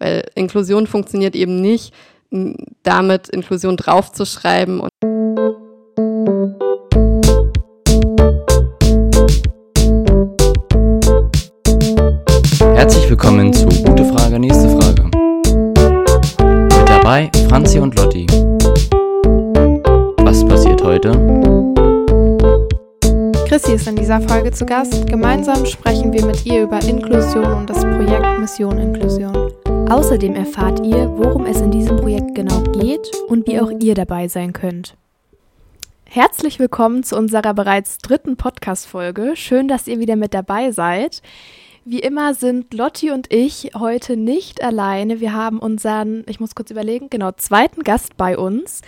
weil Inklusion funktioniert eben nicht, damit Inklusion draufzuschreiben. Herzlich willkommen zu Gute Frage, nächste Frage. Mit dabei Franzi und Lotti. Was passiert heute? Chrissy ist in dieser Folge zu Gast. Gemeinsam sprechen wir mit ihr über Inklusion und das Projekt Mission Inklusion. Außerdem erfahrt ihr, worum es in diesem Projekt genau geht und wie auch ihr dabei sein könnt. Herzlich willkommen zu unserer bereits dritten Podcast-Folge. Schön, dass ihr wieder mit dabei seid. Wie immer sind Lotti und ich heute nicht alleine. Wir haben unseren, ich muss kurz überlegen, genau, zweiten Gast bei uns,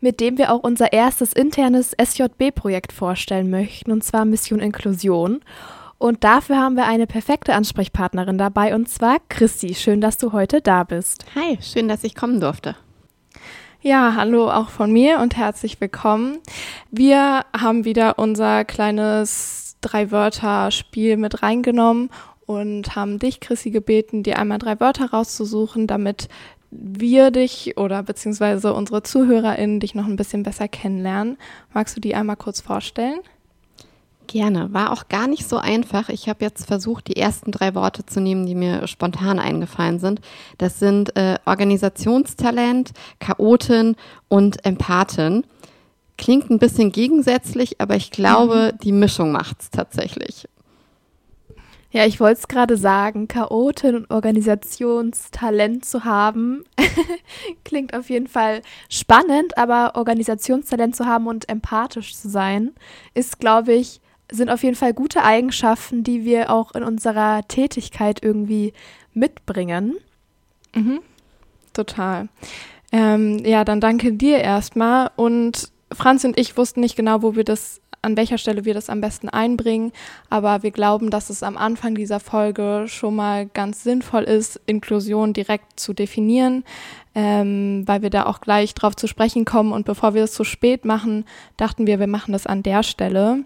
mit dem wir auch unser erstes internes SJB-Projekt vorstellen möchten, und zwar Mission Inklusion. Und dafür haben wir eine perfekte Ansprechpartnerin dabei, und zwar Christi. Schön, dass du heute da bist. Hi, schön, dass ich kommen durfte. Ja, hallo auch von mir und herzlich willkommen. Wir haben wieder unser kleines Drei-Wörter-Spiel mit reingenommen und haben dich, Chrissy, gebeten, dir einmal drei Wörter rauszusuchen, damit wir dich oder beziehungsweise unsere ZuhörerInnen dich noch ein bisschen besser kennenlernen. Magst du die einmal kurz vorstellen? Gerne. War auch gar nicht so einfach. Ich habe jetzt versucht, die ersten drei Worte zu nehmen, die mir spontan eingefallen sind. Das sind äh, Organisationstalent, Chaotin und Empathin. Klingt ein bisschen gegensätzlich, aber ich glaube, mhm. die Mischung macht es tatsächlich. Ja, ich wollte es gerade sagen, Chaotin und Organisationstalent zu haben, klingt auf jeden Fall spannend, aber Organisationstalent zu haben und empathisch zu sein, ist, glaube ich, sind auf jeden Fall gute Eigenschaften, die wir auch in unserer Tätigkeit irgendwie mitbringen. Mhm. Total. Ähm, ja, dann danke dir erstmal. Und Franz und ich wussten nicht genau, wo wir das an welcher Stelle wir das am besten einbringen. Aber wir glauben, dass es am Anfang dieser Folge schon mal ganz sinnvoll ist, Inklusion direkt zu definieren, ähm, weil wir da auch gleich drauf zu sprechen kommen. Und bevor wir es zu spät machen, dachten wir, wir machen das an der Stelle.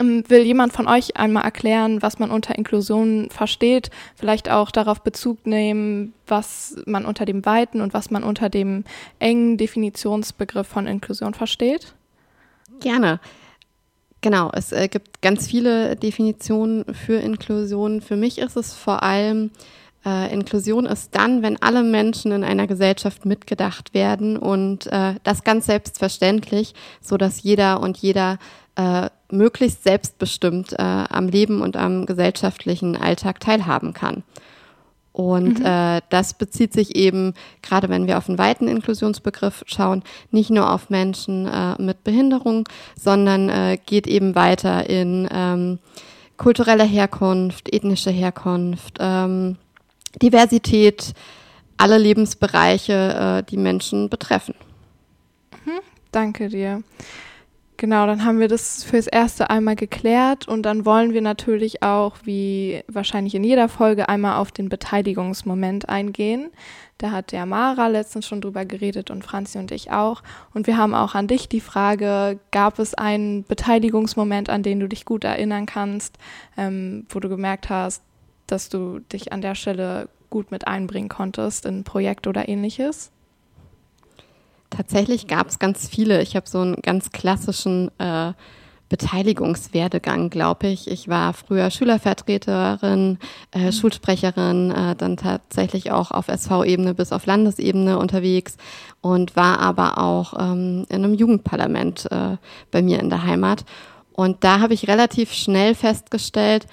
Ähm, will jemand von euch einmal erklären, was man unter Inklusion versteht? Vielleicht auch darauf Bezug nehmen, was man unter dem weiten und was man unter dem engen Definitionsbegriff von Inklusion versteht? Gerne. Genau, es äh, gibt ganz viele Definitionen für Inklusion. Für mich ist es vor allem, äh, Inklusion ist dann, wenn alle Menschen in einer Gesellschaft mitgedacht werden und äh, das ganz selbstverständlich, so dass jeder und jeder äh, möglichst selbstbestimmt äh, am Leben und am gesellschaftlichen Alltag teilhaben kann. Und mhm. äh, das bezieht sich eben, gerade wenn wir auf einen weiten Inklusionsbegriff schauen, nicht nur auf Menschen äh, mit Behinderung, sondern äh, geht eben weiter in ähm, kulturelle Herkunft, ethnische Herkunft, ähm, Diversität, alle Lebensbereiche, äh, die Menschen betreffen. Mhm. Danke dir. Genau, dann haben wir das fürs erste einmal geklärt und dann wollen wir natürlich auch, wie wahrscheinlich in jeder Folge, einmal auf den Beteiligungsmoment eingehen. Da hat der Mara letztens schon drüber geredet und Franzi und ich auch. Und wir haben auch an dich die Frage, gab es einen Beteiligungsmoment, an den du dich gut erinnern kannst, ähm, wo du gemerkt hast, dass du dich an der Stelle gut mit einbringen konntest in ein Projekt oder ähnliches? Tatsächlich gab es ganz viele. Ich habe so einen ganz klassischen äh, Beteiligungswerdegang, glaube ich. Ich war früher Schülervertreterin, äh, mhm. Schulsprecherin, äh, dann tatsächlich auch auf SV-Ebene bis auf Landesebene unterwegs und war aber auch ähm, in einem Jugendparlament äh, bei mir in der Heimat. Und da habe ich relativ schnell festgestellt,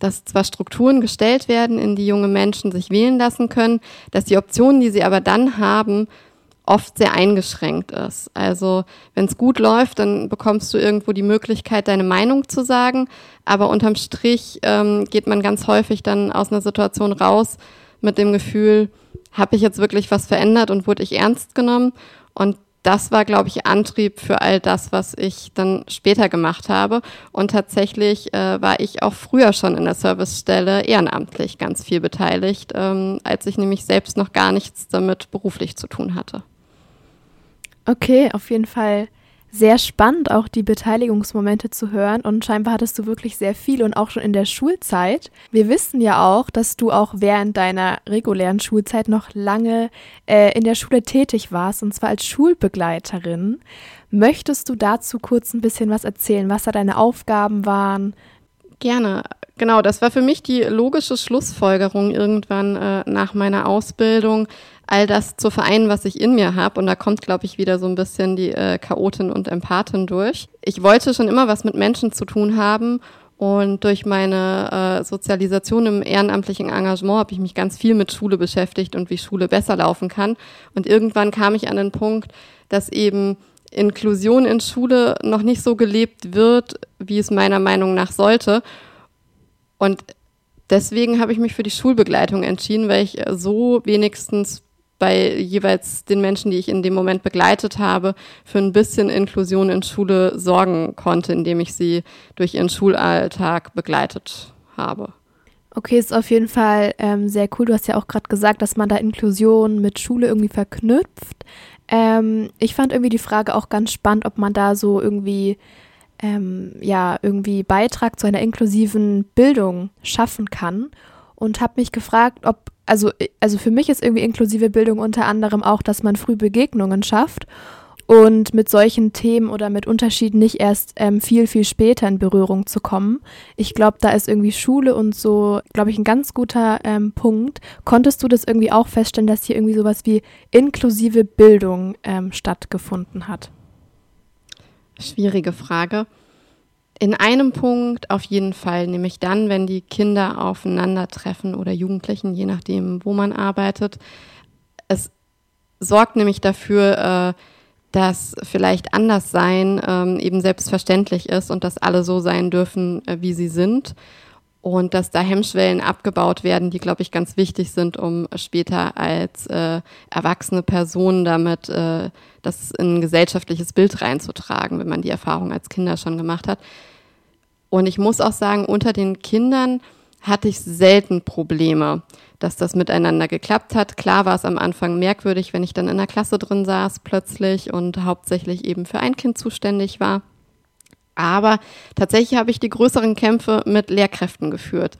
dass zwar Strukturen gestellt werden, in die junge Menschen sich wählen lassen können, dass die Optionen, die sie aber dann haben, oft sehr eingeschränkt ist. Also wenn es gut läuft, dann bekommst du irgendwo die Möglichkeit, deine Meinung zu sagen, aber unterm Strich ähm, geht man ganz häufig dann aus einer Situation raus mit dem Gefühl, habe ich jetzt wirklich was verändert und wurde ich ernst genommen? Und das war, glaube ich, Antrieb für all das, was ich dann später gemacht habe. Und tatsächlich äh, war ich auch früher schon in der Servicestelle ehrenamtlich ganz viel beteiligt, ähm, als ich nämlich selbst noch gar nichts damit beruflich zu tun hatte. Okay, auf jeden Fall sehr spannend, auch die Beteiligungsmomente zu hören. Und scheinbar hattest du wirklich sehr viel und auch schon in der Schulzeit. Wir wissen ja auch, dass du auch während deiner regulären Schulzeit noch lange äh, in der Schule tätig warst, und zwar als Schulbegleiterin. Möchtest du dazu kurz ein bisschen was erzählen, was da deine Aufgaben waren? Gerne. Genau, das war für mich die logische Schlussfolgerung irgendwann äh, nach meiner Ausbildung, all das zu vereinen, was ich in mir habe. Und da kommt, glaube ich, wieder so ein bisschen die äh, Chaotin und Empathin durch. Ich wollte schon immer was mit Menschen zu tun haben. Und durch meine äh, Sozialisation im ehrenamtlichen Engagement habe ich mich ganz viel mit Schule beschäftigt und wie Schule besser laufen kann. Und irgendwann kam ich an den Punkt, dass eben Inklusion in Schule noch nicht so gelebt wird, wie es meiner Meinung nach sollte. Und deswegen habe ich mich für die Schulbegleitung entschieden, weil ich so wenigstens bei jeweils den Menschen, die ich in dem Moment begleitet habe, für ein bisschen Inklusion in Schule sorgen konnte, indem ich sie durch ihren Schulalltag begleitet habe. Okay, ist auf jeden Fall ähm, sehr cool. Du hast ja auch gerade gesagt, dass man da Inklusion mit Schule irgendwie verknüpft. Ähm, ich fand irgendwie die Frage auch ganz spannend, ob man da so irgendwie ähm, ja irgendwie Beitrag zu einer inklusiven Bildung schaffen kann und habe mich gefragt, ob also, also für mich ist irgendwie inklusive Bildung unter anderem auch, dass man früh Begegnungen schafft und mit solchen Themen oder mit Unterschieden nicht erst ähm, viel, viel später in Berührung zu kommen. Ich glaube, da ist irgendwie Schule und so, glaube ich, ein ganz guter ähm, Punkt. Konntest du das irgendwie auch feststellen, dass hier irgendwie sowas wie inklusive Bildung ähm, stattgefunden hat? Schwierige Frage. In einem Punkt auf jeden Fall, nämlich dann, wenn die Kinder aufeinandertreffen oder Jugendlichen, je nachdem, wo man arbeitet. Es sorgt nämlich dafür, äh, dass vielleicht anders sein ähm, eben selbstverständlich ist und dass alle so sein dürfen, äh, wie sie sind. Und dass da Hemmschwellen abgebaut werden, die, glaube ich, ganz wichtig sind, um später als äh, erwachsene Person damit äh, das in ein gesellschaftliches Bild reinzutragen, wenn man die Erfahrung als Kinder schon gemacht hat. Und ich muss auch sagen, unter den Kindern hatte ich selten Probleme, dass das miteinander geklappt hat. Klar war es am Anfang merkwürdig, wenn ich dann in der Klasse drin saß plötzlich und hauptsächlich eben für ein Kind zuständig war. Aber tatsächlich habe ich die größeren Kämpfe mit Lehrkräften geführt.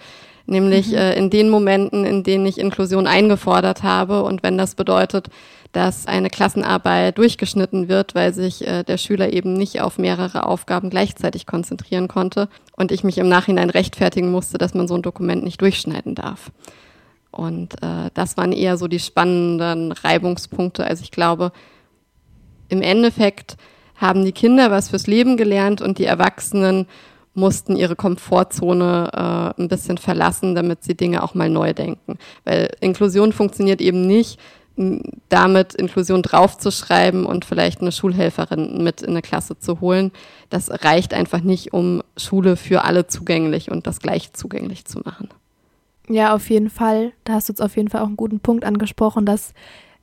Nämlich mhm. äh, in den Momenten, in denen ich Inklusion eingefordert habe. Und wenn das bedeutet, dass eine Klassenarbeit durchgeschnitten wird, weil sich äh, der Schüler eben nicht auf mehrere Aufgaben gleichzeitig konzentrieren konnte und ich mich im Nachhinein rechtfertigen musste, dass man so ein Dokument nicht durchschneiden darf. Und äh, das waren eher so die spannenden Reibungspunkte. Also ich glaube, im Endeffekt haben die Kinder was fürs Leben gelernt und die Erwachsenen mussten ihre Komfortzone äh, ein bisschen verlassen, damit sie Dinge auch mal neu denken. Weil Inklusion funktioniert eben nicht, damit Inklusion draufzuschreiben und vielleicht eine Schulhelferin mit in eine Klasse zu holen. Das reicht einfach nicht, um Schule für alle zugänglich und das gleich zugänglich zu machen. Ja, auf jeden Fall. Da hast du jetzt auf jeden Fall auch einen guten Punkt angesprochen, dass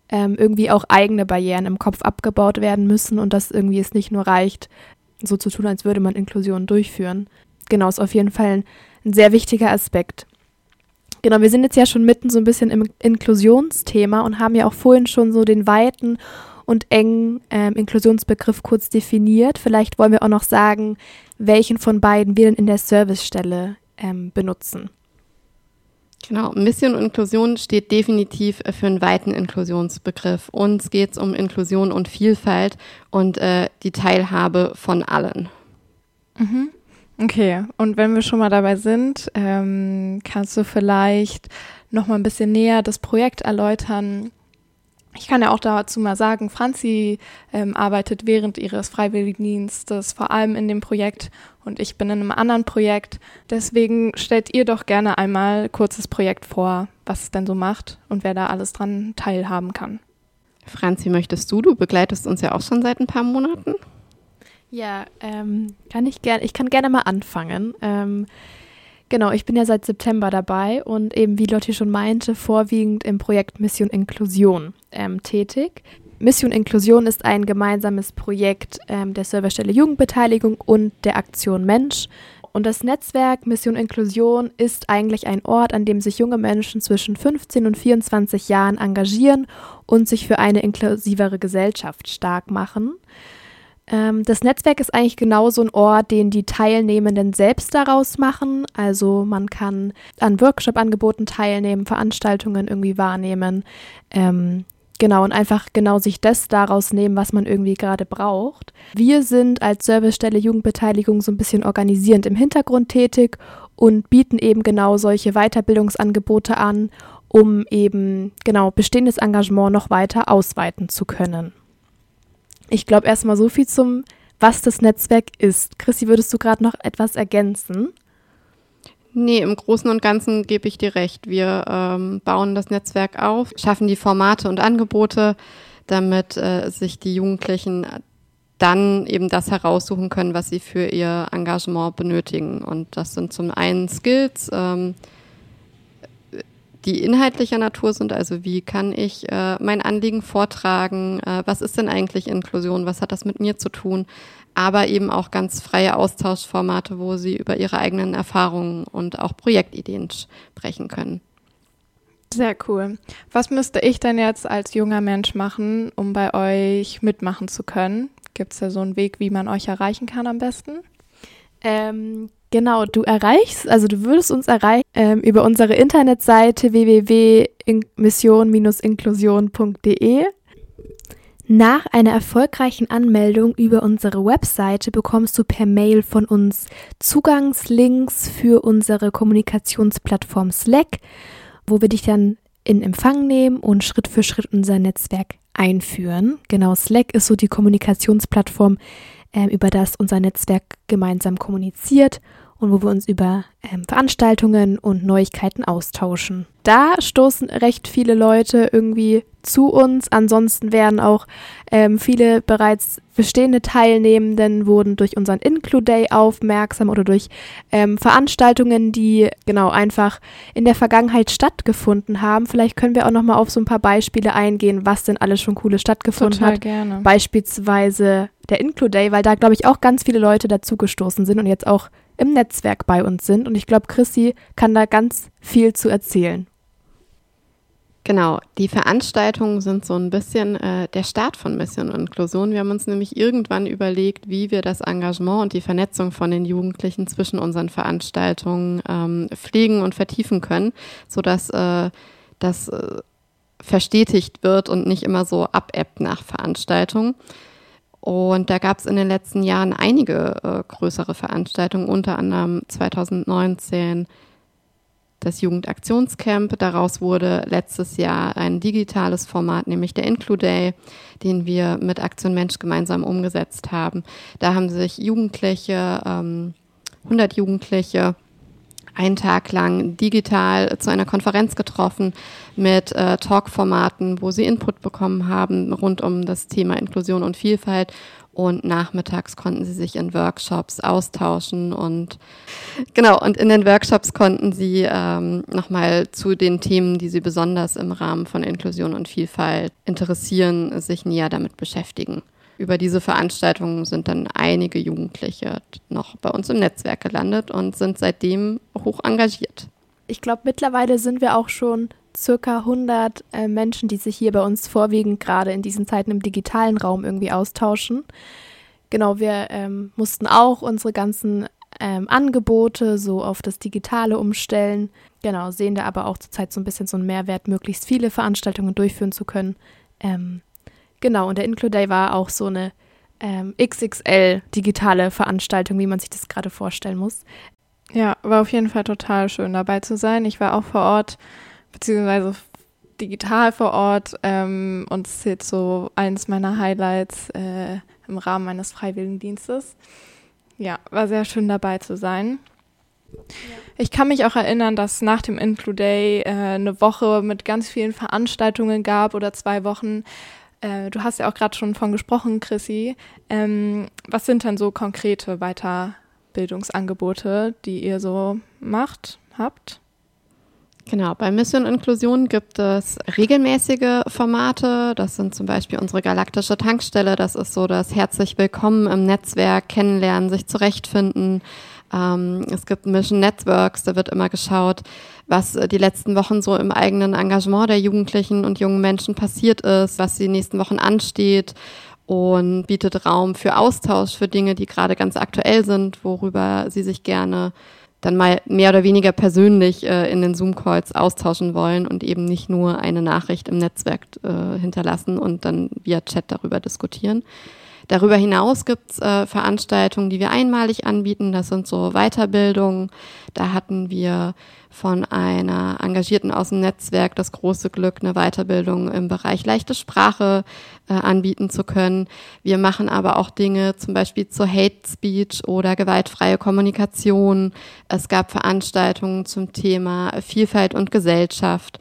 ähm, irgendwie auch eigene Barrieren im Kopf abgebaut werden müssen und dass irgendwie es nicht nur reicht, so zu tun, als würde man Inklusion durchführen. Genau, ist auf jeden Fall ein, ein sehr wichtiger Aspekt. Genau, wir sind jetzt ja schon mitten so ein bisschen im Inklusionsthema und haben ja auch vorhin schon so den weiten und engen ähm, Inklusionsbegriff kurz definiert. Vielleicht wollen wir auch noch sagen, welchen von beiden wir denn in der Servicestelle ähm, benutzen. Genau, Mission und Inklusion steht definitiv äh, für einen weiten Inklusionsbegriff. Uns geht es um Inklusion und Vielfalt und äh, die Teilhabe von allen. Mhm. Okay, und wenn wir schon mal dabei sind, ähm, kannst du vielleicht noch mal ein bisschen näher das Projekt erläutern? Ich kann ja auch dazu mal sagen, Franzi ähm, arbeitet während ihres Freiwilligendienstes vor allem in dem Projekt und ich bin in einem anderen Projekt. Deswegen stellt ihr doch gerne einmal kurz das Projekt vor, was es denn so macht und wer da alles dran teilhaben kann. Franzi, möchtest du? Du begleitest uns ja auch schon seit ein paar Monaten. Ja, ähm, kann ich gerne, ich kann gerne mal anfangen. Ähm, genau, ich bin ja seit September dabei und eben, wie Lotti schon meinte, vorwiegend im Projekt Mission Inklusion ähm, tätig. Mission Inklusion ist ein gemeinsames Projekt ähm, der Serverstelle Jugendbeteiligung und der Aktion Mensch. Und das Netzwerk Mission Inklusion ist eigentlich ein Ort, an dem sich junge Menschen zwischen 15 und 24 Jahren engagieren und sich für eine inklusivere Gesellschaft stark machen. Ähm, das Netzwerk ist eigentlich genau so ein Ort, den die Teilnehmenden selbst daraus machen. Also man kann an Workshop-Angeboten teilnehmen, Veranstaltungen irgendwie wahrnehmen. Ähm, genau, und einfach genau sich das daraus nehmen, was man irgendwie gerade braucht. Wir sind als Servicestelle Jugendbeteiligung so ein bisschen organisierend im Hintergrund tätig und bieten eben genau solche Weiterbildungsangebote an, um eben genau bestehendes Engagement noch weiter ausweiten zu können. Ich glaube erstmal so viel zum, was das Netzwerk ist. Chrissy, würdest du gerade noch etwas ergänzen? Nee, im Großen und Ganzen gebe ich dir recht. Wir ähm, bauen das Netzwerk auf, schaffen die Formate und Angebote, damit äh, sich die Jugendlichen dann eben das heraussuchen können, was sie für ihr Engagement benötigen. Und das sind zum einen Skills, ähm, die inhaltlicher Natur sind, also wie kann ich äh, mein Anliegen vortragen, äh, was ist denn eigentlich Inklusion, was hat das mit mir zu tun, aber eben auch ganz freie Austauschformate, wo sie über ihre eigenen Erfahrungen und auch Projektideen sprechen können. Sehr cool. Was müsste ich denn jetzt als junger Mensch machen, um bei euch mitmachen zu können? Gibt es da so einen Weg, wie man euch erreichen kann am besten? Ähm, Genau, du erreichst, also du würdest uns erreichen ähm, über unsere Internetseite www.mission-inklusion.de. Nach einer erfolgreichen Anmeldung über unsere Webseite bekommst du per Mail von uns Zugangslinks für unsere Kommunikationsplattform Slack, wo wir dich dann in Empfang nehmen und Schritt für Schritt unser Netzwerk einführen. Genau, Slack ist so die Kommunikationsplattform, äh, über das unser Netzwerk gemeinsam kommuniziert und wo wir uns über ähm, Veranstaltungen und Neuigkeiten austauschen. Da stoßen recht viele Leute irgendwie zu uns. Ansonsten werden auch ähm, viele bereits bestehende Teilnehmenden wurden durch unseren Include-Day aufmerksam oder durch ähm, Veranstaltungen, die genau einfach in der Vergangenheit stattgefunden haben. Vielleicht können wir auch noch mal auf so ein paar Beispiele eingehen, was denn alles schon coole stattgefunden Total hat. Gerne. Beispielsweise der Include-Day, weil da glaube ich auch ganz viele Leute dazugestoßen sind und jetzt auch im Netzwerk bei uns sind. Und ich glaube, Chrissy kann da ganz viel zu erzählen. Genau, die Veranstaltungen sind so ein bisschen äh, der Start von Mission Inklusion. Wir haben uns nämlich irgendwann überlegt, wie wir das Engagement und die Vernetzung von den Jugendlichen zwischen unseren Veranstaltungen ähm, pflegen und vertiefen können, sodass äh, das äh, verstetigt wird und nicht immer so abebbt nach Veranstaltungen. Und da gab es in den letzten Jahren einige äh, größere Veranstaltungen, unter anderem 2019 das Jugendaktionscamp. Daraus wurde letztes Jahr ein digitales Format, nämlich der Includay, den wir mit Aktion Mensch gemeinsam umgesetzt haben. Da haben sich Jugendliche, ähm, 100 Jugendliche, einen Tag lang digital zu einer Konferenz getroffen mit äh, Talk-Formaten, wo sie Input bekommen haben rund um das Thema Inklusion und Vielfalt. Und nachmittags konnten sie sich in Workshops austauschen und genau, und in den Workshops konnten sie ähm, nochmal zu den Themen, die sie besonders im Rahmen von Inklusion und Vielfalt interessieren, sich näher damit beschäftigen über diese Veranstaltungen sind dann einige Jugendliche noch bei uns im Netzwerk gelandet und sind seitdem hoch engagiert. Ich glaube, mittlerweile sind wir auch schon circa 100 äh, Menschen, die sich hier bei uns vorwiegend gerade in diesen Zeiten im digitalen Raum irgendwie austauschen. Genau, wir ähm, mussten auch unsere ganzen ähm, Angebote so auf das Digitale umstellen. Genau, sehen da aber auch zurzeit so ein bisschen so einen Mehrwert, möglichst viele Veranstaltungen durchführen zu können. Ähm, Genau, und der Includay war auch so eine ähm, XXL digitale Veranstaltung, wie man sich das gerade vorstellen muss. Ja, war auf jeden Fall total schön dabei zu sein. Ich war auch vor Ort, beziehungsweise digital vor Ort ähm, und es ist jetzt so eines meiner Highlights äh, im Rahmen meines Freiwilligendienstes. Ja, war sehr schön dabei zu sein. Ja. Ich kann mich auch erinnern, dass nach dem Includay äh, eine Woche mit ganz vielen Veranstaltungen gab oder zwei Wochen, äh, du hast ja auch gerade schon von gesprochen, Chrissy. Ähm, was sind denn so konkrete Weiterbildungsangebote, die ihr so macht, habt? Genau, bei Mission Inklusion gibt es regelmäßige Formate. Das sind zum Beispiel unsere galaktische Tankstelle. Das ist so das herzlich willkommen im Netzwerk, kennenlernen, sich zurechtfinden. Ähm, es gibt Mission Networks, da wird immer geschaut, was äh, die letzten Wochen so im eigenen Engagement der Jugendlichen und jungen Menschen passiert ist, was die nächsten Wochen ansteht. und bietet Raum für Austausch, für Dinge, die gerade ganz aktuell sind, worüber sie sich gerne dann mal mehr oder weniger persönlich äh, in den Zoom-Calls austauschen wollen und eben nicht nur eine Nachricht im Netzwerk äh, hinterlassen und dann via Chat darüber diskutieren. Darüber hinaus gibt's äh, Veranstaltungen, die wir einmalig anbieten. Das sind so Weiterbildungen. Da hatten wir von einer Engagierten aus dem Netzwerk das große Glück, eine Weiterbildung im Bereich leichte Sprache äh, anbieten zu können. Wir machen aber auch Dinge zum Beispiel zur Hate Speech oder gewaltfreie Kommunikation. Es gab Veranstaltungen zum Thema Vielfalt und Gesellschaft.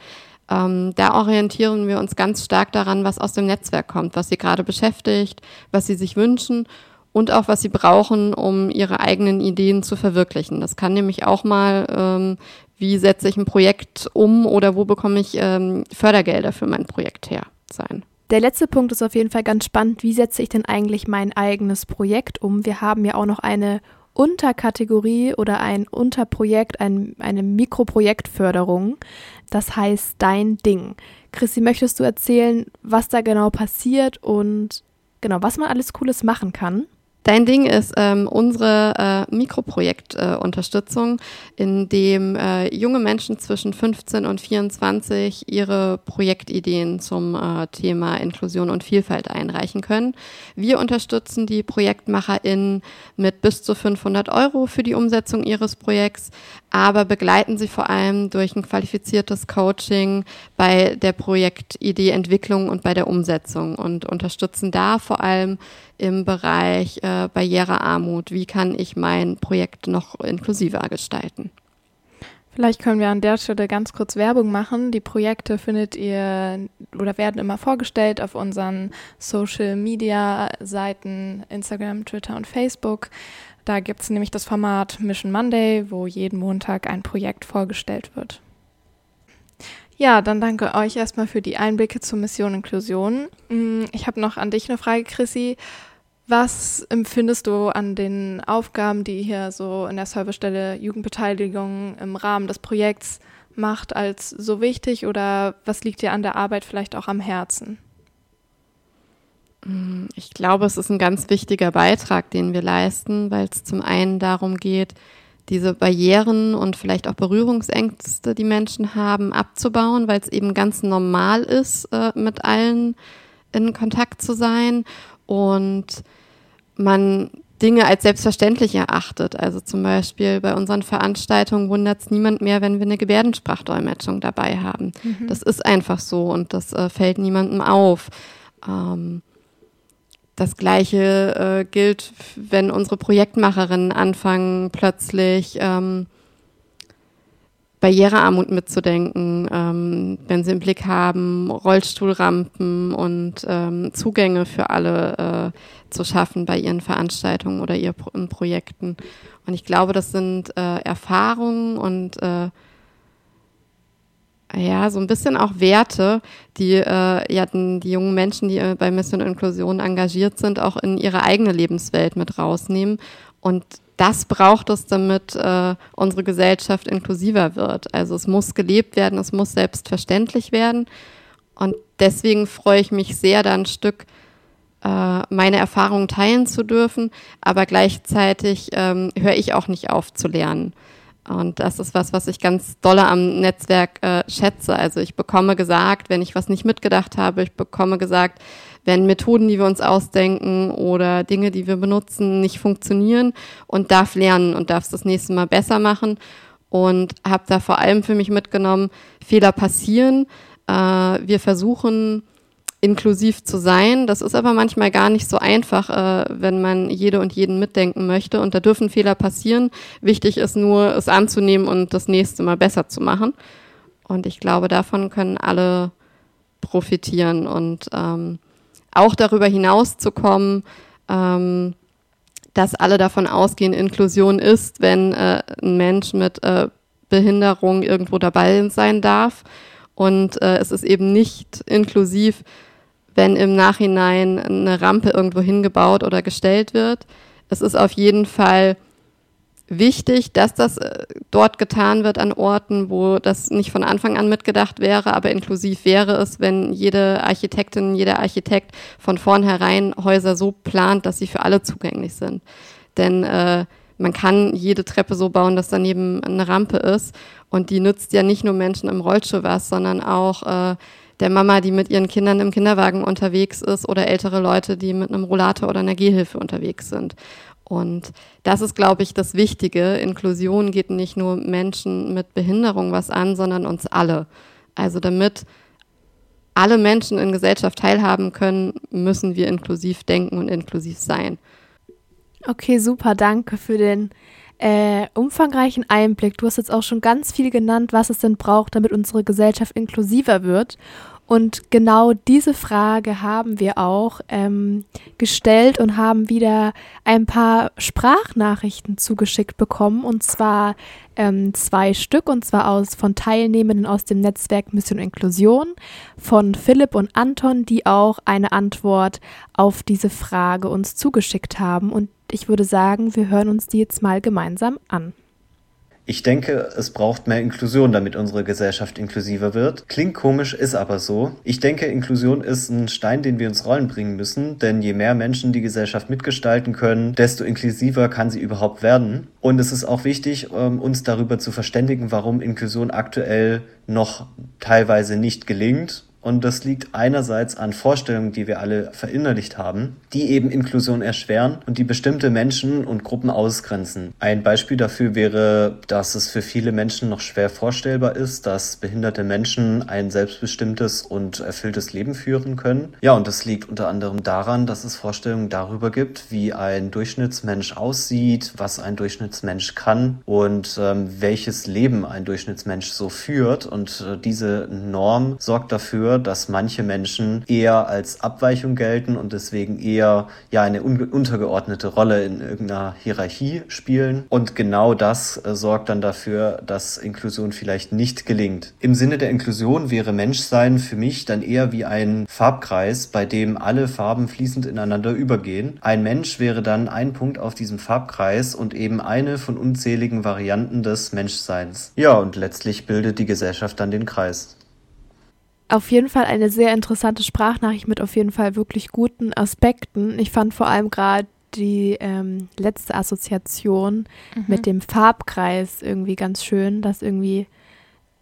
Ähm, da orientieren wir uns ganz stark daran, was aus dem Netzwerk kommt, was sie gerade beschäftigt, was sie sich wünschen und auch was sie brauchen, um ihre eigenen Ideen zu verwirklichen. Das kann nämlich auch mal, ähm, wie setze ich ein Projekt um oder wo bekomme ich ähm, Fördergelder für mein Projekt her sein. Der letzte Punkt ist auf jeden Fall ganz spannend. Wie setze ich denn eigentlich mein eigenes Projekt um? Wir haben ja auch noch eine Unterkategorie oder ein Unterprojekt, ein, eine Mikroprojektförderung. Das heißt Dein Ding. Chrissy, möchtest du erzählen, was da genau passiert und genau, was man alles Cooles machen kann? Dein Ding ist ähm, unsere äh, Mikroprojektunterstützung, äh, in dem äh, junge Menschen zwischen 15 und 24 ihre Projektideen zum äh, Thema Inklusion und Vielfalt einreichen können. Wir unterstützen die ProjektmacherInnen mit bis zu 500 Euro für die Umsetzung ihres Projekts, aber begleiten sie vor allem durch ein qualifiziertes Coaching bei der Projektidee-Entwicklung und bei der Umsetzung und unterstützen da vor allem im Bereich äh, Barrierearmut. Wie kann ich mein Projekt noch inklusiver gestalten? Vielleicht können wir an der Stelle ganz kurz Werbung machen. Die Projekte findet ihr oder werden immer vorgestellt auf unseren Social Media Seiten Instagram, Twitter und Facebook. Da gibt es nämlich das Format Mission Monday, wo jeden Montag ein Projekt vorgestellt wird. Ja, dann danke euch erstmal für die Einblicke zur Mission Inklusion. Mm, ich habe noch an dich eine Frage, Chrissy. Was empfindest du an den Aufgaben, die hier so in der Servicestelle Jugendbeteiligung im Rahmen des Projekts macht, als so wichtig oder was liegt dir an der Arbeit vielleicht auch am Herzen? Mm, ich glaube, es ist ein ganz wichtiger Beitrag, den wir leisten, weil es zum einen darum geht, diese Barrieren und vielleicht auch Berührungsängste, die Menschen haben, abzubauen, weil es eben ganz normal ist, äh, mit allen in Kontakt zu sein und man Dinge als selbstverständlich erachtet. Also zum Beispiel bei unseren Veranstaltungen wundert es niemand mehr, wenn wir eine Gebärdensprachdolmetschung dabei haben. Mhm. Das ist einfach so und das äh, fällt niemandem auf. Ähm, das Gleiche äh, gilt, wenn unsere Projektmacherinnen anfangen, plötzlich ähm, Barrierearmut mitzudenken, ähm, wenn sie im Blick haben, Rollstuhlrampen und ähm, Zugänge für alle äh, zu schaffen bei ihren Veranstaltungen oder ihren Projekten. Und ich glaube, das sind äh, Erfahrungen und äh, ja, so ein bisschen auch Werte, die äh, ja, die jungen Menschen, die äh, bei Mission Inklusion engagiert sind, auch in ihre eigene Lebenswelt mit rausnehmen. Und das braucht es, damit äh, unsere Gesellschaft inklusiver wird. Also es muss gelebt werden, es muss selbstverständlich werden. Und deswegen freue ich mich sehr, da ein Stück äh, meine Erfahrungen teilen zu dürfen. Aber gleichzeitig ähm, höre ich auch nicht auf zu lernen. Und das ist was, was ich ganz dolle am Netzwerk äh, schätze. Also ich bekomme gesagt, wenn ich was nicht mitgedacht habe, ich bekomme gesagt, wenn Methoden, die wir uns ausdenken oder Dinge, die wir benutzen, nicht funktionieren und darf lernen und darf es das nächste Mal besser machen. Und habe da vor allem für mich mitgenommen, Fehler passieren. Äh, wir versuchen inklusiv zu sein. Das ist aber manchmal gar nicht so einfach, äh, wenn man jede und jeden mitdenken möchte. Und da dürfen Fehler passieren. Wichtig ist nur, es anzunehmen und das nächste Mal besser zu machen. Und ich glaube, davon können alle profitieren und ähm, auch darüber hinaus zu kommen, ähm, dass alle davon ausgehen, Inklusion ist, wenn äh, ein Mensch mit äh, Behinderung irgendwo dabei sein darf. Und äh, es ist eben nicht inklusiv, wenn im Nachhinein eine Rampe irgendwo hingebaut oder gestellt wird. Es ist auf jeden Fall wichtig, dass das äh, dort getan wird an Orten, wo das nicht von Anfang an mitgedacht wäre, aber inklusiv wäre es, wenn jede Architektin, jeder Architekt von vornherein Häuser so plant, dass sie für alle zugänglich sind. Denn äh, man kann jede Treppe so bauen, dass daneben eine Rampe ist und die nützt ja nicht nur Menschen im Rollstuhl was, sondern auch äh, der Mama, die mit ihren Kindern im Kinderwagen unterwegs ist oder ältere Leute, die mit einem Rollator oder einer Gehhilfe unterwegs sind. Und das ist, glaube ich, das Wichtige. Inklusion geht nicht nur Menschen mit Behinderung was an, sondern uns alle. Also damit alle Menschen in Gesellschaft teilhaben können, müssen wir inklusiv denken und inklusiv sein. Okay, super, danke für den äh, umfangreichen Einblick. Du hast jetzt auch schon ganz viel genannt, was es denn braucht, damit unsere Gesellschaft inklusiver wird. Und genau diese Frage haben wir auch ähm, gestellt und haben wieder ein paar Sprachnachrichten zugeschickt bekommen. Und zwar ähm, zwei Stück, und zwar aus von Teilnehmenden aus dem Netzwerk Mission Inklusion, von Philipp und Anton, die auch eine Antwort auf diese Frage uns zugeschickt haben. Und ich würde sagen, wir hören uns die jetzt mal gemeinsam an. Ich denke, es braucht mehr Inklusion, damit unsere Gesellschaft inklusiver wird. Klingt komisch, ist aber so. Ich denke, Inklusion ist ein Stein, den wir ins Rollen bringen müssen, denn je mehr Menschen die Gesellschaft mitgestalten können, desto inklusiver kann sie überhaupt werden. Und es ist auch wichtig, ähm, uns darüber zu verständigen, warum Inklusion aktuell noch teilweise nicht gelingt und das liegt einerseits an Vorstellungen, die wir alle verinnerlicht haben, die eben Inklusion erschweren und die bestimmte Menschen und Gruppen ausgrenzen. Ein Beispiel dafür wäre, dass es für viele Menschen noch schwer vorstellbar ist, dass behinderte Menschen ein selbstbestimmtes und erfülltes Leben führen können. Ja, und das liegt unter anderem daran, dass es Vorstellungen darüber gibt, wie ein Durchschnittsmensch aussieht, was ein Durchschnittsmensch kann und ähm, welches Leben ein Durchschnittsmensch so führt. Und äh, diese Norm sorgt dafür, dass manche Menschen eher als Abweichung gelten und deswegen eher ja eine untergeordnete Rolle in irgendeiner Hierarchie spielen. Und genau das äh, sorgt dann dafür, dass Inklusion vielleicht nicht gelingt. Im Sinne der Inklusion wäre Menschsein für mich dann eher wie ein Farbkreis, bei dem alle Farben fließend ineinander übergehen. Ein Mensch wäre dann ein Punkt auf diesem Farbkreis und eben eine von unzähligen Varianten des Menschseins. Ja, und letztlich bildet die Gesellschaft dann den Kreis auf jeden Fall eine sehr interessante Sprachnachricht mit auf jeden Fall wirklich guten Aspekten. Ich fand vor allem gerade die ähm, letzte Assoziation mhm. mit dem Farbkreis irgendwie ganz schön, dass irgendwie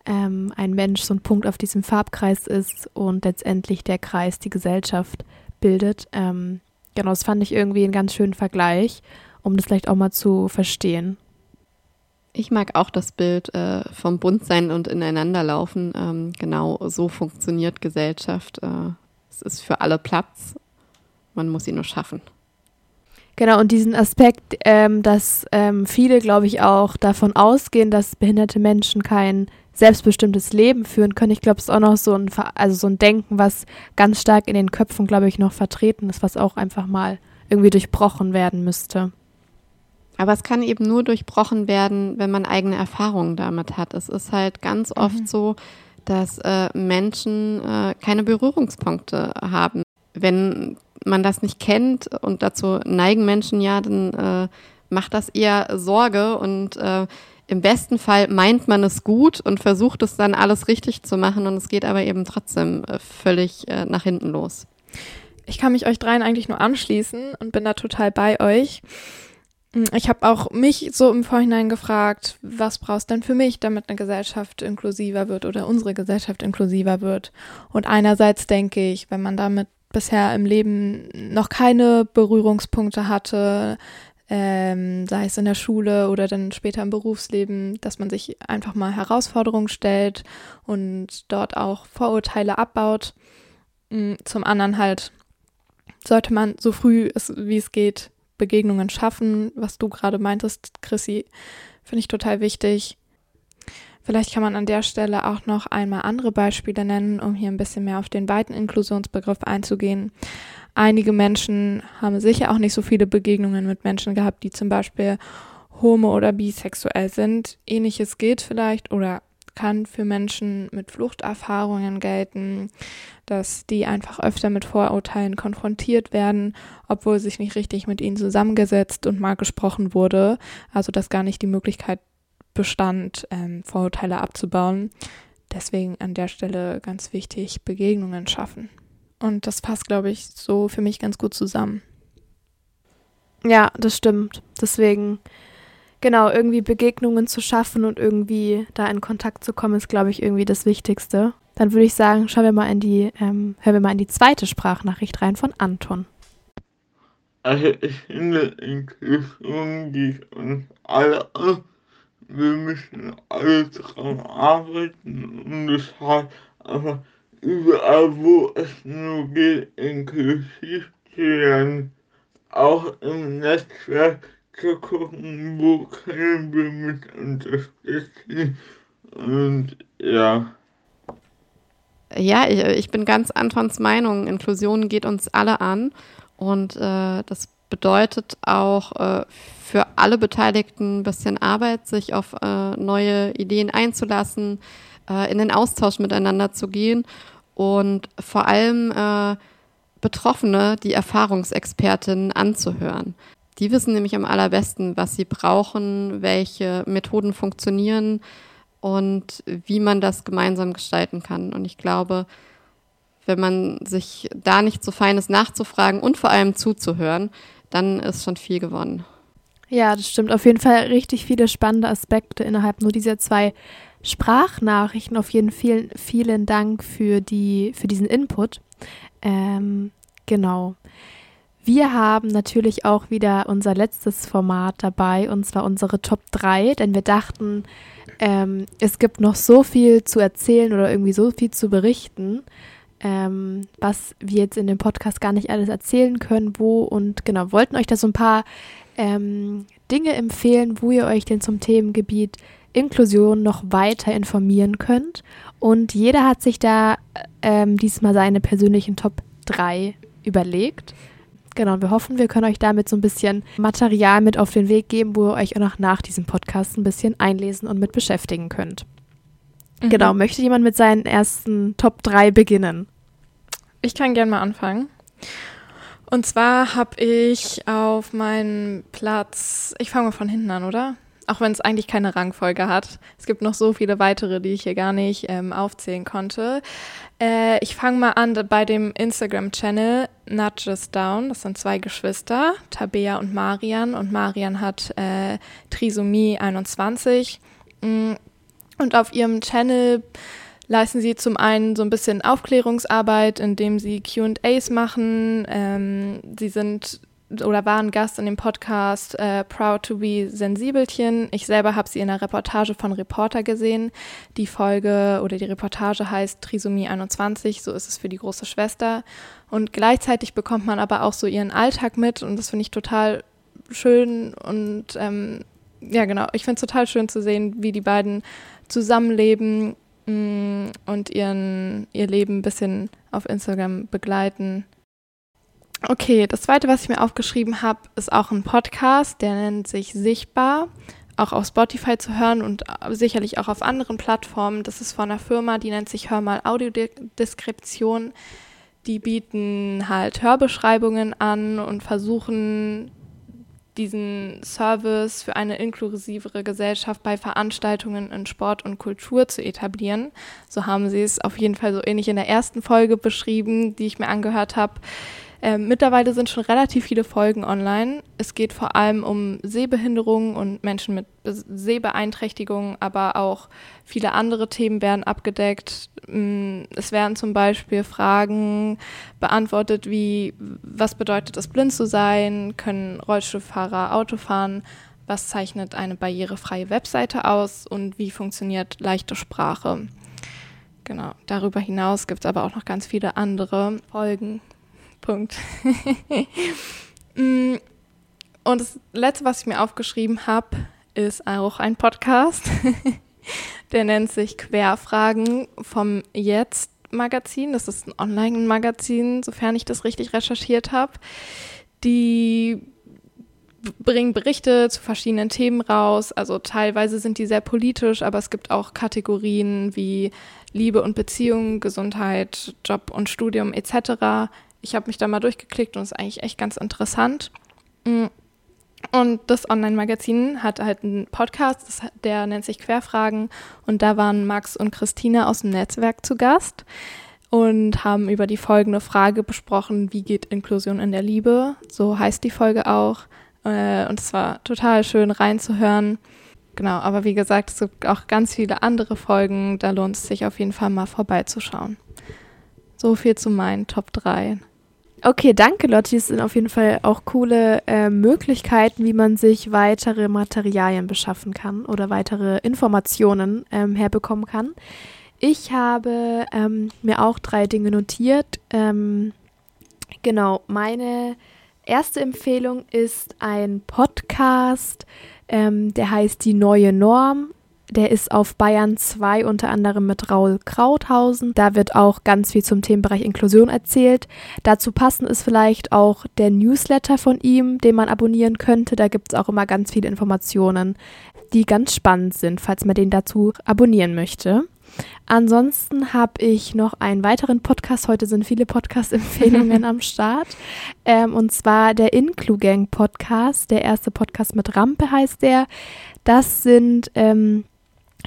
ähm, ein Mensch so ein Punkt auf diesem Farbkreis ist und letztendlich der Kreis die Gesellschaft bildet. Ähm, genau, das fand ich irgendwie einen ganz schönen Vergleich, um das vielleicht auch mal zu verstehen. Ich mag auch das Bild äh, vom Buntsein und Ineinanderlaufen. Ähm, genau so funktioniert Gesellschaft. Äh, es ist für alle Platz. Man muss ihn nur schaffen. Genau, und diesen Aspekt, ähm, dass ähm, viele, glaube ich, auch davon ausgehen, dass behinderte Menschen kein selbstbestimmtes Leben führen können. Ich glaube, es ist auch noch so ein, also so ein Denken, was ganz stark in den Köpfen, glaube ich, noch vertreten ist, was auch einfach mal irgendwie durchbrochen werden müsste. Aber es kann eben nur durchbrochen werden, wenn man eigene Erfahrungen damit hat. Es ist halt ganz mhm. oft so, dass äh, Menschen äh, keine Berührungspunkte haben. Wenn man das nicht kennt und dazu neigen Menschen ja, dann äh, macht das eher Sorge und äh, im besten Fall meint man es gut und versucht es dann alles richtig zu machen und es geht aber eben trotzdem äh, völlig äh, nach hinten los. Ich kann mich euch dreien eigentlich nur anschließen und bin da total bei euch. Hm, ich habe auch mich so im Vorhinein gefragt, was brauchst denn für mich, damit eine Gesellschaft inklusiver wird oder unsere Gesellschaft inklusiver wird. Und einerseits denke ich, wenn man damit bisher im Leben noch keine Berührungspunkte hatte, ähm, sei es in der Schule oder dann später im Berufsleben, dass man sich einfach mal Herausforderungen stellt und dort auch Vorurteile abbaut. Hm, zum anderen halt sollte man so früh wie es geht Begegnungen schaffen, was du gerade meintest, Chrissy, finde ich total wichtig. Vielleicht kann man an der Stelle auch noch einmal andere Beispiele nennen, um hier ein bisschen mehr auf den weiten Inklusionsbegriff einzugehen. Einige Menschen haben sicher auch nicht so viele Begegnungen mit Menschen gehabt, die zum Beispiel homo- oder bisexuell sind. Ähnliches gilt vielleicht oder kann für Menschen mit Fluchterfahrungen gelten, dass die einfach öfter mit Vorurteilen konfrontiert werden, obwohl sich nicht richtig mit ihnen zusammengesetzt und mal gesprochen wurde. Also dass gar nicht die Möglichkeit bestand, ähm, Vorurteile abzubauen. Deswegen an der Stelle ganz wichtig, Begegnungen schaffen. Und das passt, glaube ich, so für mich ganz gut zusammen. Ja, das stimmt. Deswegen, genau, irgendwie Begegnungen zu schaffen und irgendwie da in Kontakt zu kommen, ist, glaube ich, irgendwie das Wichtigste. Dann würde ich sagen, schauen wir mal in die, ähm, hören wir mal in die zweite Sprachnachricht rein von Anton. Also ich finde, Inklusion geht uns alle an. Wir müssen alle daran arbeiten und es hat einfach überall, wo es nur geht, inklusiv zu werden. Auch im Netzwerk zu gucken, wo können wir mit unterstützen. Und ja. Ja, ich, ich bin ganz Antons Meinung. Inklusion geht uns alle an. Und äh, das bedeutet auch äh, für alle Beteiligten ein bisschen Arbeit, sich auf äh, neue Ideen einzulassen, äh, in den Austausch miteinander zu gehen und vor allem äh, Betroffene, die Erfahrungsexpertinnen anzuhören. Die wissen nämlich am allerbesten, was sie brauchen, welche Methoden funktionieren und wie man das gemeinsam gestalten kann. Und ich glaube, wenn man sich da nicht so fein ist, nachzufragen und vor allem zuzuhören, dann ist schon viel gewonnen. Ja, das stimmt. Auf jeden Fall richtig viele spannende Aspekte innerhalb nur dieser zwei Sprachnachrichten. Auf jeden Fall vielen Dank für, die, für diesen Input. Ähm, genau. Wir haben natürlich auch wieder unser letztes Format dabei, und zwar unsere Top 3, denn wir dachten, ähm, es gibt noch so viel zu erzählen oder irgendwie so viel zu berichten, ähm, was wir jetzt in dem Podcast gar nicht alles erzählen können, wo und genau, wollten euch da so ein paar ähm, Dinge empfehlen, wo ihr euch denn zum Themengebiet Inklusion noch weiter informieren könnt. Und jeder hat sich da ähm, diesmal seine persönlichen Top 3 überlegt. Genau, wir hoffen, wir können euch damit so ein bisschen Material mit auf den Weg geben, wo ihr euch auch noch nach diesem Podcast ein bisschen einlesen und mit beschäftigen könnt. Mhm. Genau, möchte jemand mit seinen ersten Top 3 beginnen? Ich kann gerne mal anfangen. Und zwar habe ich auf meinem Platz, ich fange mal von hinten an, oder? Auch wenn es eigentlich keine Rangfolge hat. Es gibt noch so viele weitere, die ich hier gar nicht ähm, aufzählen konnte. Äh, ich fange mal an bei dem Instagram-Channel Not Down. Das sind zwei Geschwister, Tabea und Marian. Und Marian hat äh, Trisomie 21. Mm, und auf ihrem Channel leisten sie zum einen so ein bisschen Aufklärungsarbeit, indem sie QAs machen. Ähm, sie sind oder waren Gast in dem Podcast äh, Proud to be Sensibelchen. Ich selber habe sie in einer Reportage von Reporter gesehen. Die Folge oder die Reportage heißt Trisomie 21, so ist es für die große Schwester. Und gleichzeitig bekommt man aber auch so ihren Alltag mit und das finde ich total schön und ähm, ja genau, ich finde es total schön zu sehen, wie die beiden zusammenleben mh, mm, und ihren, ihr Leben ein bisschen auf Instagram begleiten. Okay, das zweite, was ich mir aufgeschrieben habe, ist auch ein Podcast, der nennt sich Sichtbar, auch auf Spotify zu hören und äh, sicherlich auch auf anderen Plattformen. Das ist von einer Firma, die nennt sich Hör mal Audiodeskription. Die bieten halt Hörbeschreibungen an und versuchen diesen Service für eine inklusivere Gesellschaft bei Veranstaltungen in Sport und Kultur zu etablieren. So haben sie es auf jeden Fall so ähnlich in der ersten Folge beschrieben, die ich mir angehört habe. Ähm, mittlerweile sind schon relativ viele Folgen online. Es geht vor allem um Sehbehinderungen und Menschen mit Sehbeeinträchtigungen, aber auch viele andere Themen werden abgedeckt. Mm, es werden zum Beispiel Fragen beantwortet wie, was bedeutet es, blind zu sein? Können Rollstuhlfahrer Auto fahren? Was zeichnet eine barrierefreie Webseite aus? Und wie funktioniert leichte Sprache? Genau, darüber hinaus gibt es aber auch noch ganz viele andere Folgen, Punkt. Mm, und das Letzte, was ich mir aufgeschrieben habe, ist auch ein Podcast. Der nennt sich Querfragen vom Jetzt Magazin. Das ist ein Online-Magazin, sofern ich das richtig recherchiert habe. Die bringen Berichte zu verschiedenen Themen raus. Also teilweise sind die sehr politisch, aber es gibt auch Kategorien wie Liebe und Beziehung, Gesundheit, Job und Studium etc. Ich habe mich da mal durchgeklickt und es ist eigentlich echt ganz interessant. Mm. Und das Online-Magazin hat halt einen Podcast, der nennt sich Querfragen. Und da waren Max und Christina aus dem Netzwerk zu Gast und haben über die folgende Frage besprochen, wie geht Inklusion in der Liebe? So heißt die Folge auch. Äh, und es war total schön reinzuhören. Genau, aber wie gesagt, es gibt auch ganz viele andere Folgen, da lohnt es sich auf jeden Fall mal vorbeizuschauen. So viel zu meinen Top 3. Okay, danke Lotti. Es sind auf jeden Fall auch coole äh, Möglichkeiten, wie man sich weitere Materialien beschaffen kann oder weitere Informationen ähm, herbekommen kann. Ich habe ähm, mir auch drei Dinge notiert. Ähm, genau, meine erste Empfehlung ist ein Podcast, ähm, der heißt Die neue Norm. Der ist auf Bayern 2 unter anderem mit Raul Krauthausen. Da wird auch ganz viel zum Themenbereich Inklusion erzählt. Dazu passend ist vielleicht auch der Newsletter von ihm, den man abonnieren könnte. Da gibt es auch immer ganz viele Informationen, die ganz spannend sind, falls man den dazu abonnieren möchte. Ansonsten habe ich noch einen weiteren Podcast. Heute sind viele Podcast-Empfehlungen am Start. Ähm, und zwar der Inclu-Gang Podcast. Der erste Podcast mit Rampe heißt der. Das sind ähm,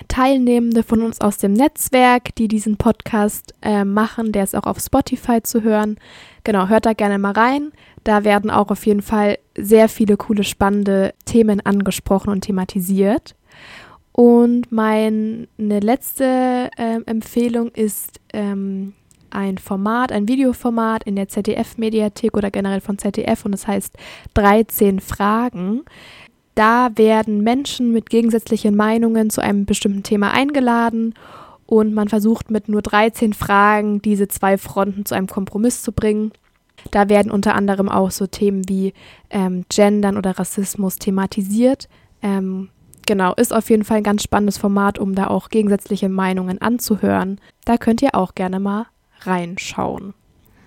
Teilnehmende von uns aus dem Netzwerk, die diesen Podcast äh, machen. Der ist auch auf Spotify zu hören. Genau, hört da gerne mal rein. Da werden auch auf jeden Fall sehr viele coole, spannende Themen angesprochen und thematisiert. Und meine letzte äh, Empfehlung ist ähm, ein Format, ein Videoformat in der ZDF-Mediathek oder generell von ZDF und das heißt 13 Fragen. Da werden Menschen mit gegensätzlichen Meinungen zu einem bestimmten Thema eingeladen und man versucht mit nur 13 Fragen diese zwei Fronten zu einem Kompromiss zu bringen. Da werden unter anderem auch so Themen wie ähm, Gendern oder Rassismus thematisiert. Ähm, genau, ist auf jeden Fall ein ganz spannendes Format, um da auch gegensätzliche Meinungen anzuhören. Da könnt ihr auch gerne mal reinschauen.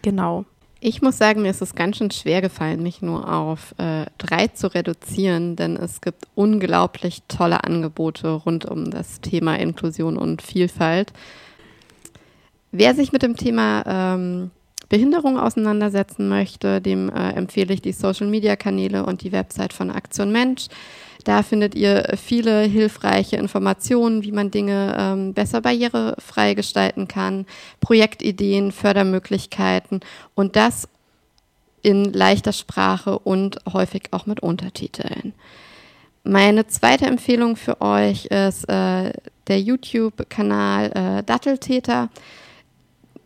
Genau. Ich muss sagen, mir ist es ganz schön schwer gefallen, mich nur auf äh, drei zu reduzieren, denn es gibt unglaublich tolle Angebote rund um das Thema Inklusion und Vielfalt. Wer sich mit dem Thema ähm, Behinderung auseinandersetzen möchte, dem äh, empfehle ich die Social-Media-Kanäle und die Website von Aktion Mensch. Da findet ihr viele hilfreiche Informationen, wie man Dinge ähm, besser barrierefrei gestalten kann, Projektideen, Fördermöglichkeiten und das in leichter Sprache und häufig auch mit Untertiteln. Meine zweite Empfehlung für euch ist äh, der YouTube-Kanal äh, Datteltäter.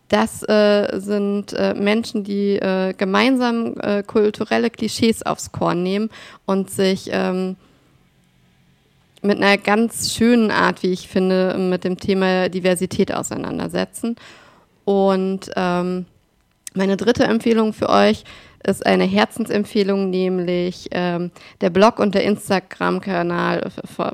Das äh, sind äh, Menschen, die äh, gemeinsam äh, kulturelle Klischees aufs Korn nehmen und sich ähm, mit einer ganz schönen Art, wie ich finde, mit dem Thema Diversität auseinandersetzen. Und ähm, meine dritte Empfehlung für euch ist eine Herzensempfehlung, nämlich ähm, der Blog und der Instagram-Kanal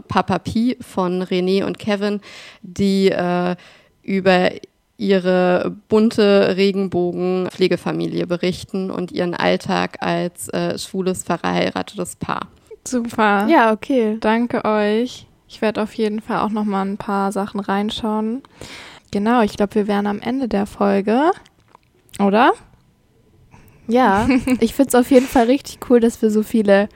Papa Pi von René und Kevin, die äh, über ihre bunte Regenbogen-Pflegefamilie berichten und ihren Alltag als äh, schwules, verheiratetes Paar. Super. Ja, okay. Danke euch. Ich werde auf jeden Fall auch noch mal ein paar Sachen reinschauen. Genau, ich glaube, wir wären am Ende der Folge. Oder? Ja, ich finde es auf jeden Fall richtig cool, dass wir so viele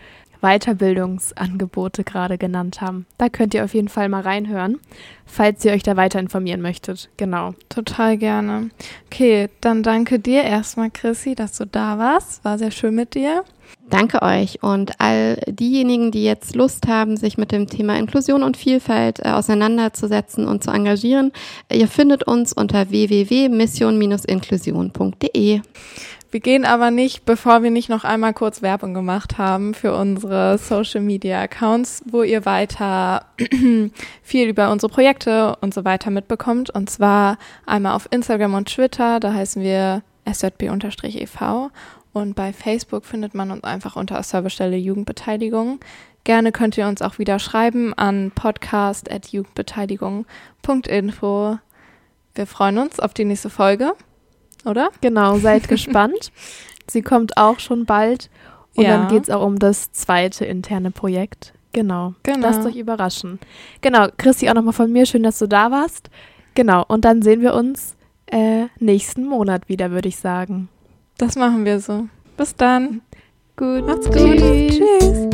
Weiterbildungsangebote gerade genannt haben. Da könnt ihr auf jeden Fall mal reinhören, falls ihr euch da weiter informieren möchtet. Genau. Total gerne. Okay, dann danke dir erstmal, Chrissy, dass du da warst. War sehr schön mit dir. Danke euch und all diejenigen, die jetzt Lust haben, sich mit dem Thema Inklusion und Vielfalt äh, auseinanderzusetzen und zu engagieren. Ihr findet uns unter www.mission-inklusion.de. Wir gehen aber nicht, bevor wir nicht noch einmal kurz Werbung gemacht haben für unsere Social Media Accounts, wo ihr weiter viel über unsere Projekte und so weiter mitbekommt. Und zwar einmal auf Instagram und Twitter, da heißen wir SJB-EV. Und bei Facebook findet man uns einfach unter Servicestelle Jugendbeteiligung. Gerne könnt ihr uns auch wieder schreiben an podcast.jugendbeteiligung.info. Wir freuen uns auf die nächste Folge, oder? Genau, seid gespannt. Sie kommt auch schon bald. Und ja. dann geht es auch um das zweite interne Projekt. Genau. genau. Lasst euch überraschen. Genau, Christi, auch nochmal von mir. Schön, dass du da warst. Genau, und dann sehen wir uns äh, nächsten Monat wieder, würde ich sagen. Das machen wir so. Bis dann. Gut. Macht's gut. Tschüss. Tschüss.